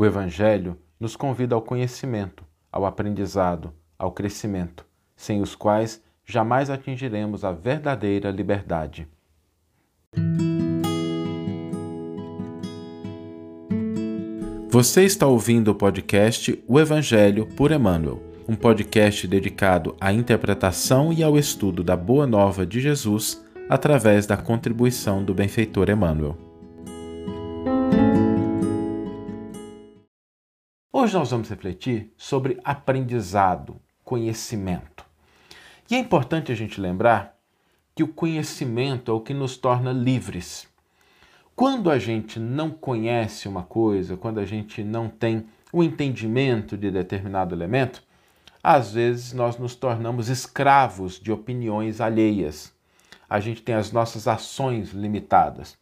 O Evangelho nos convida ao conhecimento, ao aprendizado, ao crescimento, sem os quais jamais atingiremos a verdadeira liberdade. Você está ouvindo o podcast O Evangelho por Emmanuel, um podcast dedicado à interpretação e ao estudo da Boa Nova de Jesus através da contribuição do benfeitor Emmanuel. Hoje nós vamos refletir sobre aprendizado, conhecimento. E é importante a gente lembrar que o conhecimento é o que nos torna livres. Quando a gente não conhece uma coisa, quando a gente não tem o entendimento de determinado elemento, às vezes nós nos tornamos escravos de opiniões alheias. A gente tem as nossas ações limitadas.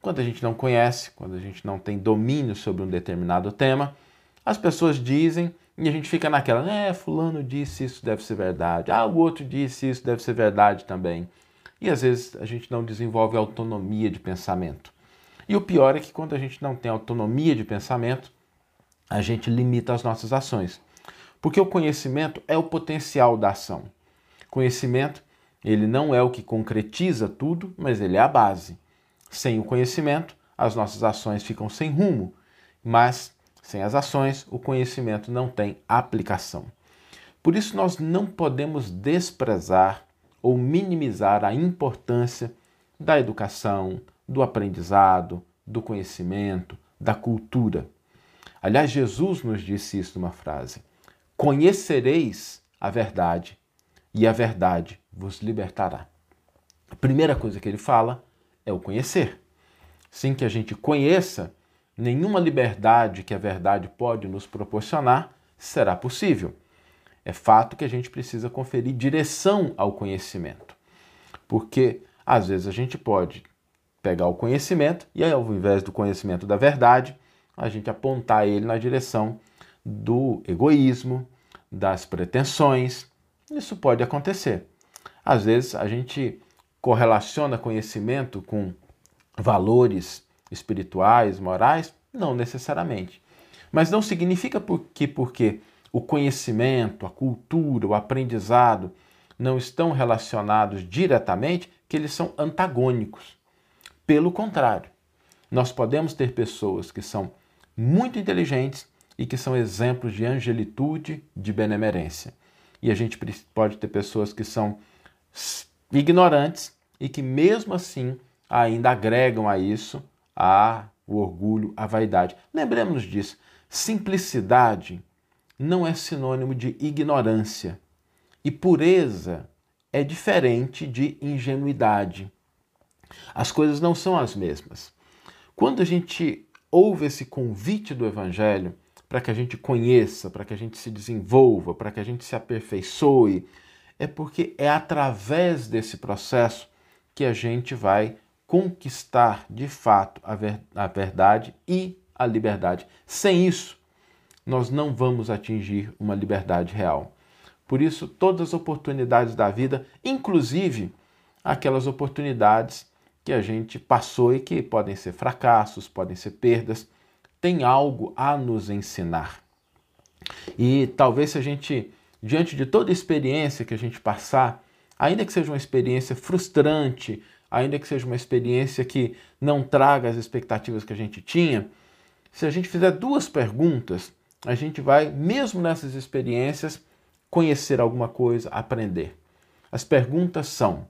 Quando a gente não conhece, quando a gente não tem domínio sobre um determinado tema, as pessoas dizem e a gente fica naquela, é, fulano disse isso, deve ser verdade. Ah, o outro disse isso, deve ser verdade também. E às vezes a gente não desenvolve autonomia de pensamento. E o pior é que quando a gente não tem autonomia de pensamento, a gente limita as nossas ações. Porque o conhecimento é o potencial da ação. Conhecimento, ele não é o que concretiza tudo, mas ele é a base. Sem o conhecimento, as nossas ações ficam sem rumo, mas sem as ações, o conhecimento não tem aplicação. Por isso, nós não podemos desprezar ou minimizar a importância da educação, do aprendizado, do conhecimento, da cultura. Aliás, Jesus nos disse isso numa frase: Conhecereis a verdade, e a verdade vos libertará. A primeira coisa que ele fala é o conhecer. Sem que a gente conheça, nenhuma liberdade que a verdade pode nos proporcionar será possível. É fato que a gente precisa conferir direção ao conhecimento, porque às vezes a gente pode pegar o conhecimento e ao invés do conhecimento da verdade, a gente apontar ele na direção do egoísmo, das pretensões. Isso pode acontecer. Às vezes a gente correlaciona conhecimento com valores espirituais, morais? Não necessariamente. Mas não significa que porque o conhecimento, a cultura, o aprendizado não estão relacionados diretamente que eles são antagônicos. Pelo contrário, nós podemos ter pessoas que são muito inteligentes e que são exemplos de angelitude, de benemerência. E a gente pode ter pessoas que são ignorantes e que, mesmo assim, ainda agregam a isso a o orgulho, a vaidade. Lembremos disso. Simplicidade não é sinônimo de ignorância. E pureza é diferente de ingenuidade. As coisas não são as mesmas. Quando a gente ouve esse convite do Evangelho para que a gente conheça, para que a gente se desenvolva, para que a gente se aperfeiçoe, é porque é através desse processo que a gente vai conquistar de fato a, ver, a verdade e a liberdade. Sem isso, nós não vamos atingir uma liberdade real. Por isso, todas as oportunidades da vida, inclusive aquelas oportunidades que a gente passou e que podem ser fracassos, podem ser perdas, tem algo a nos ensinar. E talvez se a gente, diante de toda experiência que a gente passar, ainda que seja uma experiência frustrante, ainda que seja uma experiência que não traga as expectativas que a gente tinha, se a gente fizer duas perguntas, a gente vai, mesmo nessas experiências, conhecer alguma coisa, aprender. As perguntas são: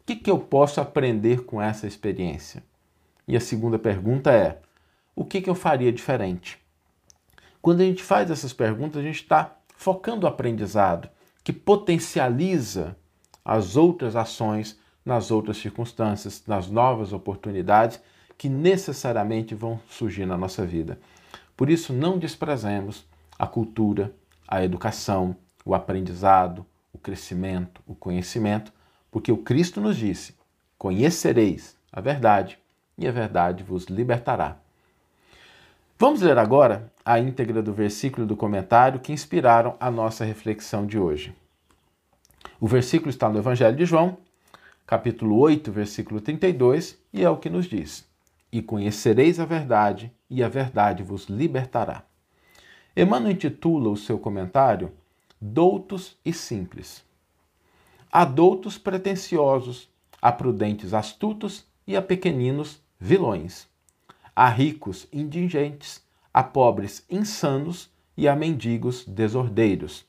o que, que eu posso aprender com essa experiência? E a segunda pergunta é: o que, que eu faria diferente? Quando a gente faz essas perguntas, a gente está focando o aprendizado, que potencializa as outras ações nas outras circunstâncias, nas novas oportunidades que necessariamente vão surgir na nossa vida. Por isso, não desprezemos a cultura, a educação, o aprendizado, o crescimento, o conhecimento, porque o Cristo nos disse: Conhecereis a verdade, e a verdade vos libertará. Vamos ler agora a íntegra do versículo do comentário que inspiraram a nossa reflexão de hoje. O versículo está no Evangelho de João, capítulo 8, versículo 32, e é o que nos diz: E conhecereis a verdade, e a verdade vos libertará. Emmanuel intitula o seu comentário Doutos e Simples. Há doutos pretensiosos, há prudentes astutos e há pequeninos vilões. Há ricos indigentes, há pobres insanos e há mendigos desordeiros.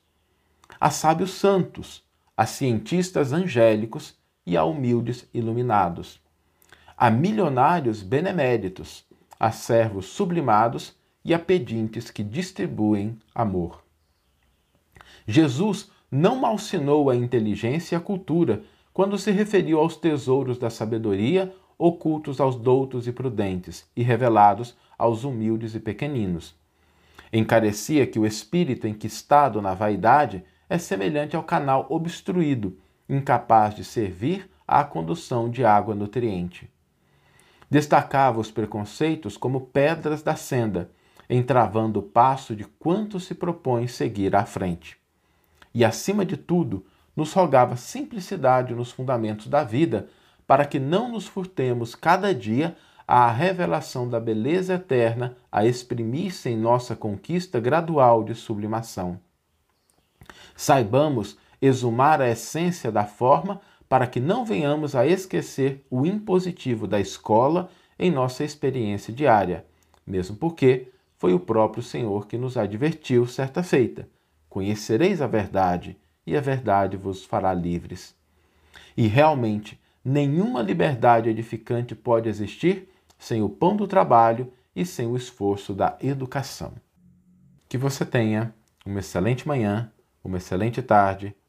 Há sábios santos, há cientistas angélicos e há humildes iluminados. Há milionários beneméritos, há servos sublimados e há pedintes que distribuem amor. Jesus não malsinou a inteligência e a cultura quando se referiu aos tesouros da sabedoria ocultos aos doutos e prudentes e revelados aos humildes e pequeninos. Encarecia que o espírito enquistado na vaidade é semelhante ao canal obstruído, incapaz de servir à condução de água nutriente. Destacava os preconceitos como pedras da senda, entravando o passo de quanto se propõe seguir à frente. E, acima de tudo, nos rogava simplicidade nos fundamentos da vida, para que não nos furtemos cada dia à revelação da beleza eterna a exprimir-se em nossa conquista gradual de sublimação. Saibamos exumar a essência da forma para que não venhamos a esquecer o impositivo da escola em nossa experiência diária, mesmo porque foi o próprio Senhor que nos advertiu certa feita: Conhecereis a verdade, e a verdade vos fará livres. E realmente, nenhuma liberdade edificante pode existir sem o pão do trabalho e sem o esforço da educação. Que você tenha uma excelente manhã, uma excelente tarde